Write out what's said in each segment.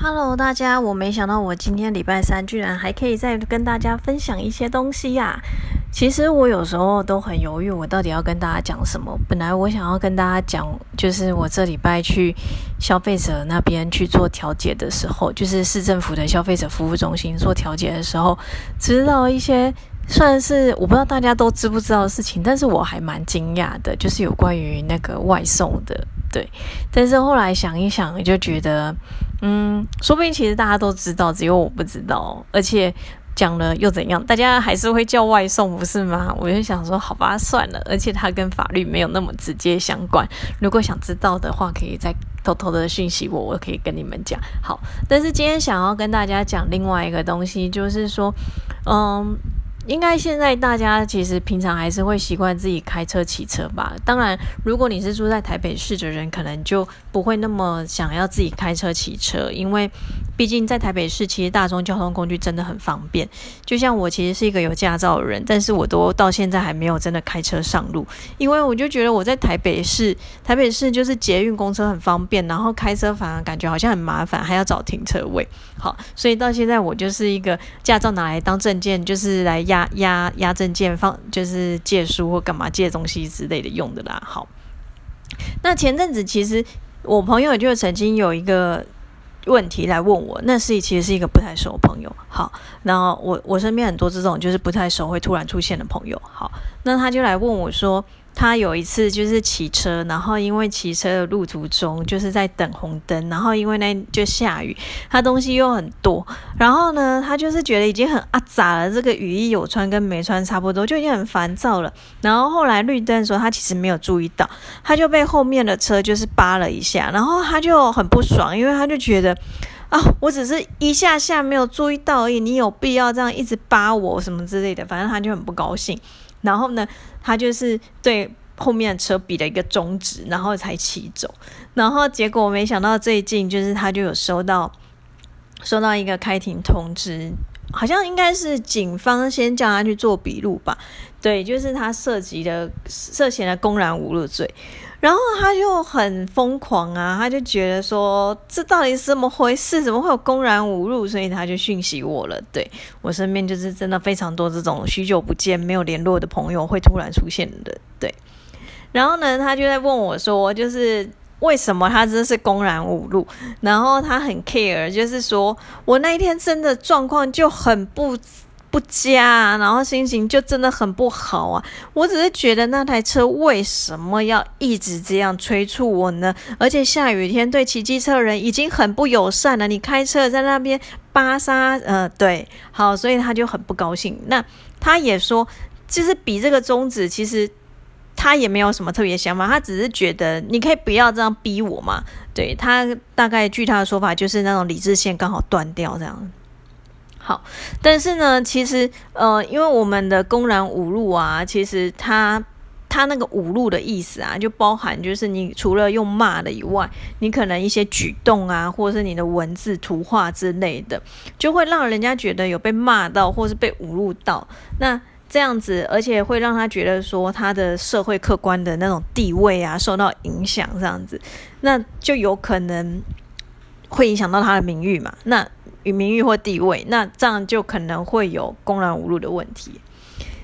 Hello，大家！我没想到我今天礼拜三居然还可以再跟大家分享一些东西呀。其实我有时候都很犹豫，我到底要跟大家讲什么。本来我想要跟大家讲，就是我这礼拜去消费者那边去做调解的时候，就是市政府的消费者服务中心做调解的时候，知道一些算是我不知道大家都知不知道的事情，但是我还蛮惊讶的，就是有关于那个外送的。对，但是后来想一想，就觉得，嗯，说不定其实大家都知道，只有我不知道。而且讲了又怎样？大家还是会叫外送，不是吗？我就想说，好吧，算了。而且它跟法律没有那么直接相关。如果想知道的话，可以再偷偷的讯息我，我可以跟你们讲。好，但是今天想要跟大家讲另外一个东西，就是说，嗯。应该现在大家其实平常还是会习惯自己开车骑车吧。当然，如果你是住在台北市的人，可能就不会那么想要自己开车骑车，因为毕竟在台北市，其实大众交通工具真的很方便。就像我其实是一个有驾照的人，但是我都到现在还没有真的开车上路，因为我就觉得我在台北市，台北市就是捷运公车很方便，然后开车反而感觉好像很麻烦，还要找停车位。好，所以到现在我就是一个驾照拿来当证件，就是来压。压压证件放就是借书或干嘛借东西之类的用的啦。好，那前阵子其实我朋友就曾经有一个问题来问我，那是其实是一个不太熟的朋友。好，那我我身边很多这种就是不太熟会突然出现的朋友。好，那他就来问我说。他有一次就是骑车，然后因为骑车的路途中就是在等红灯，然后因为那就下雨，他东西又很多，然后呢，他就是觉得已经很阿杂了，这个雨衣有穿跟没穿差不多，就已经很烦躁了。然后后来绿灯的时候，他其实没有注意到，他就被后面的车就是扒了一下，然后他就很不爽，因为他就觉得啊，我只是一下下没有注意到而已，你有必要这样一直扒我什么之类的，反正他就很不高兴。然后呢，他就是对后面的车比了一个中指，然后才骑走。然后结果没想到最近就是他就有收到收到一个开庭通知，好像应该是警方先叫他去做笔录吧。对，就是他涉及的涉嫌的公然侮辱罪。然后他就很疯狂啊，他就觉得说这到底是怎么回事？怎么会有公然侮辱？所以他就讯息我了。对我身边就是真的非常多这种许久不见、没有联络的朋友会突然出现的。对，然后呢，他就在问我说，就是为什么他真的是公然侮辱？然后他很 care，就是说我那一天真的状况就很不。不加，然后心情就真的很不好啊！我只是觉得那台车为什么要一直这样催促我呢？而且下雨天对骑机车人已经很不友善了，你开车在那边扒沙，呃，对，好，所以他就很不高兴。那他也说，就是比这个宗旨，其实他也没有什么特别想法，他只是觉得你可以不要这样逼我嘛。对他大概据他的说法，就是那种理智线刚好断掉这样。好，但是呢，其实呃，因为我们的公然侮辱啊，其实他他那个侮辱的意思啊，就包含就是你除了用骂的以外，你可能一些举动啊，或者是你的文字、图画之类的，就会让人家觉得有被骂到，或是被侮辱到。那这样子，而且会让他觉得说他的社会客观的那种地位啊受到影响，这样子，那就有可能会影响到他的名誉嘛？那。与名誉或地位，那这样就可能会有公然侮辱的问题。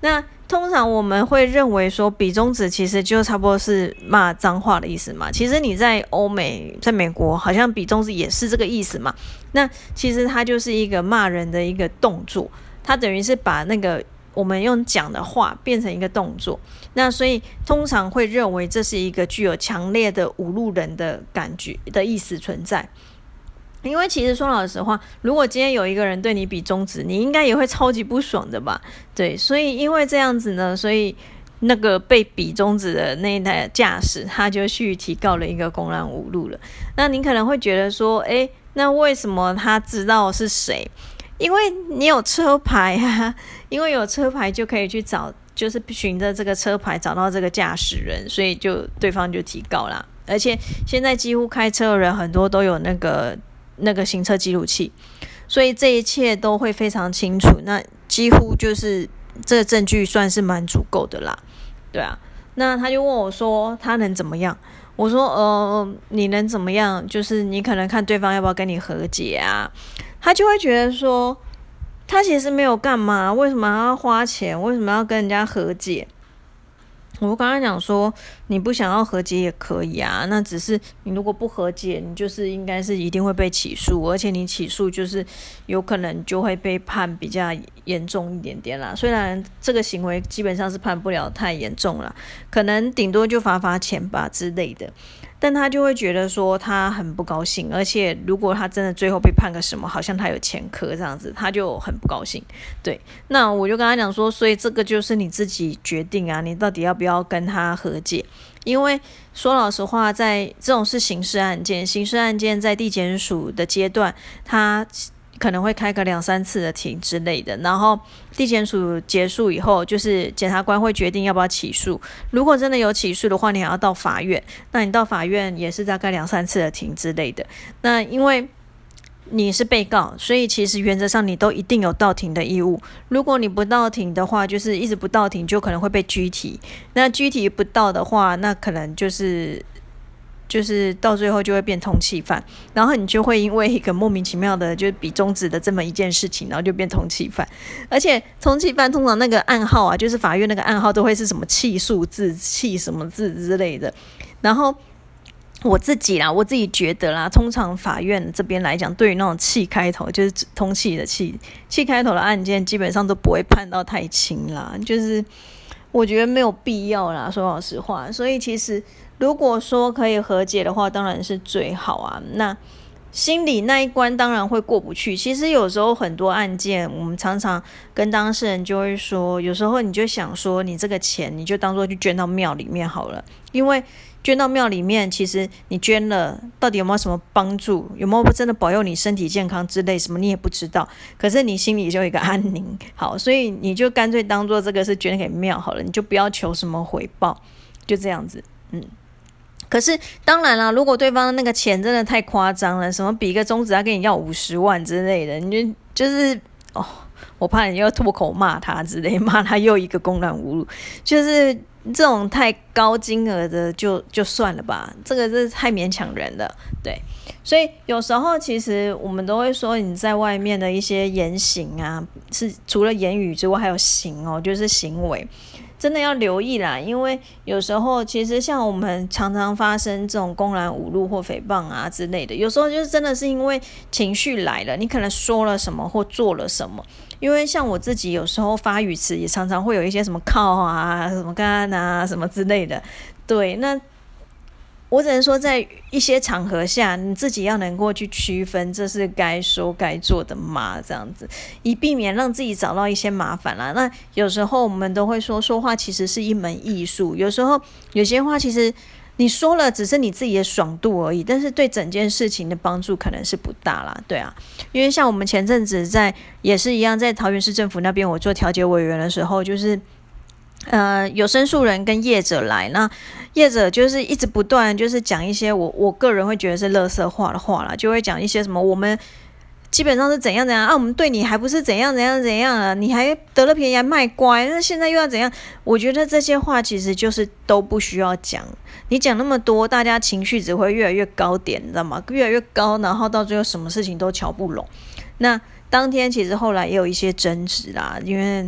那通常我们会认为说，比中指其实就差不多是骂脏话的意思嘛。其实你在欧美，在美国，好像比中指也是这个意思嘛。那其实它就是一个骂人的一个动作，它等于是把那个我们用讲的话变成一个动作。那所以通常会认为这是一个具有强烈的侮辱人的感觉的意思存在。因为其实说老实话，如果今天有一个人对你比中指，你应该也会超级不爽的吧？对，所以因为这样子呢，所以那个被比中指的那一台驾驶，他就去提告了一个公然侮辱了。那你可能会觉得说，诶，那为什么他知道是谁？因为你有车牌啊，因为有车牌就可以去找，就是循着这个车牌找到这个驾驶人，所以就对方就提告啦。而且现在几乎开车的人很多都有那个。那个行车记录器，所以这一切都会非常清楚。那几乎就是这个证据算是蛮足够的啦，对啊。那他就问我说：“他能怎么样？”我说呃，你能怎么样？就是你可能看对方要不要跟你和解啊？他就会觉得说，他其实没有干嘛，为什么要花钱？为什么要跟人家和解？我刚刚讲说，你不想要和解也可以啊，那只是你如果不和解，你就是应该是一定会被起诉，而且你起诉就是有可能就会被判比较严重一点点啦。虽然这个行为基本上是判不了太严重了，可能顶多就罚罚钱吧之类的。但他就会觉得说他很不高兴，而且如果他真的最后被判个什么，好像他有前科这样子，他就很不高兴。对，那我就跟他讲说，所以这个就是你自己决定啊，你到底要不要跟他和解？因为说老实话，在这种是刑事案件，刑事案件在地检署的阶段，他。可能会开个两三次的庭之类的，然后地检署结束以后，就是检察官会决定要不要起诉。如果真的有起诉的话，你还要到法院，那你到法院也是大概两三次的庭之类的。那因为你是被告，所以其实原则上你都一定有到庭的义务。如果你不到庭的话，就是一直不到庭，就可能会被拘提。那拘提不到的话，那可能就是。就是到最后就会变通气犯，然后你就会因为一个莫名其妙的，就是比中指的这么一件事情，然后就变通气犯。而且通气犯通常那个暗号啊，就是法院那个暗号都会是什么气数字、气什么字之类的。然后我自己啦，我自己觉得啦，通常法院这边来讲，对于那种气开头，就是通气的气气开头的案件，基本上都不会判到太轻啦。就是我觉得没有必要啦，说老实话。所以其实。如果说可以和解的话，当然是最好啊。那心里那一关当然会过不去。其实有时候很多案件，我们常常跟当事人就会说，有时候你就想说，你这个钱你就当做去捐到庙里面好了。因为捐到庙里面，其实你捐了，到底有没有什么帮助，有没有真的保佑你身体健康之类什么，你也不知道。可是你心里就有一个安宁。好，所以你就干脆当做这个是捐给庙好了，你就不要求什么回报，就这样子，嗯。可是当然了，如果对方那个钱真的太夸张了，什么比一个中指要跟你要五十万之类的，你就就是哦，我怕你又脱口骂他之类，骂他又一个公然侮辱，就是这种太高金额的就 就算了吧，这个是太勉强人了，对。所以有时候其实我们都会说，你在外面的一些言行啊，是除了言语之外，还有行哦，就是行为。真的要留意啦，因为有时候其实像我们常常发生这种公然侮辱或诽谤啊之类的，有时候就是真的是因为情绪来了，你可能说了什么或做了什么。因为像我自己有时候发语词也常常会有一些什么靠啊、什么干啊、什么之类的，对，那。我只能说，在一些场合下，你自己要能够去区分，这是该说该做的吗？这样子，以避免让自己找到一些麻烦啦。那有时候我们都会说，说话其实是一门艺术。有时候有些话，其实你说了，只是你自己的爽度而已，但是对整件事情的帮助可能是不大啦。对啊，因为像我们前阵子在也是一样，在桃园市政府那边，我做调解委员的时候，就是。呃，有申诉人跟业者来，那业者就是一直不断就是讲一些我我个人会觉得是乐色话的话啦，就会讲一些什么我们基本上是怎样怎样啊，我们对你还不是怎样怎样怎样啊，你还得了便宜还卖乖，那现在又要怎样？我觉得这些话其实就是都不需要讲，你讲那么多，大家情绪只会越来越高点，你知道吗？越来越高，然后到最后什么事情都瞧不拢。那当天其实后来也有一些争执啦，因为。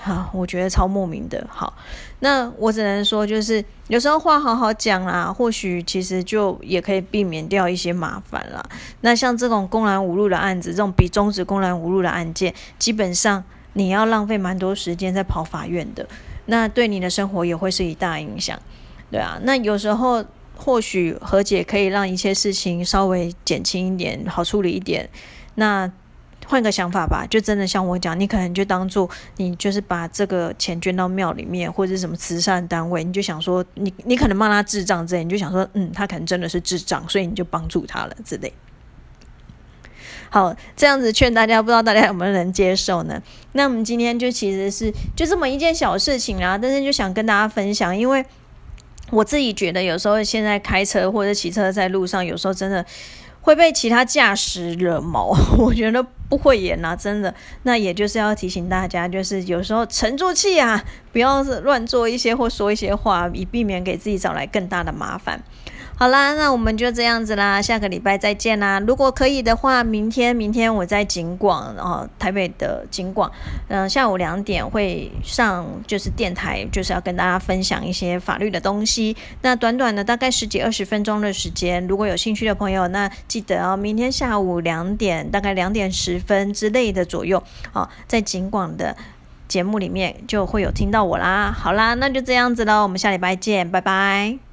好，我觉得超莫名的。好，那我只能说，就是有时候话好好讲啦，或许其实就也可以避免掉一些麻烦啦。那像这种公然侮辱的案子，这种比中止公然侮辱的案件，基本上你要浪费蛮多时间在跑法院的，那对你的生活也会是一大影响。对啊，那有时候或许和解可以让一切事情稍微减轻一点，好处理一点。那。换个想法吧，就真的像我讲，你可能就当做你就是把这个钱捐到庙里面或者什么慈善单位，你就想说你你可能骂他智障之类，你就想说嗯，他可能真的是智障，所以你就帮助他了之类。好，这样子劝大家，不知道大家有没有能接受呢？那我们今天就其实是就这么一件小事情啦，但是就想跟大家分享，因为我自己觉得有时候现在开车或者骑车在路上，有时候真的。会被其他驾驶惹毛，我觉得不会演啊，真的。那也就是要提醒大家，就是有时候沉住气啊，不要乱做一些或说一些话，以避免给自己找来更大的麻烦。好啦，那我们就这样子啦，下个礼拜再见啦。如果可以的话，明天明天我在景广，哦台北的景广，嗯，下午两点会上就是电台，就是要跟大家分享一些法律的东西。那短短的大概十几二十分钟的时间，如果有兴趣的朋友，那记得哦，明天下午两点，大概两点十分之类的左右，哦，在景广的节目里面就会有听到我啦。好啦，那就这样子喽，我们下礼拜见，拜拜。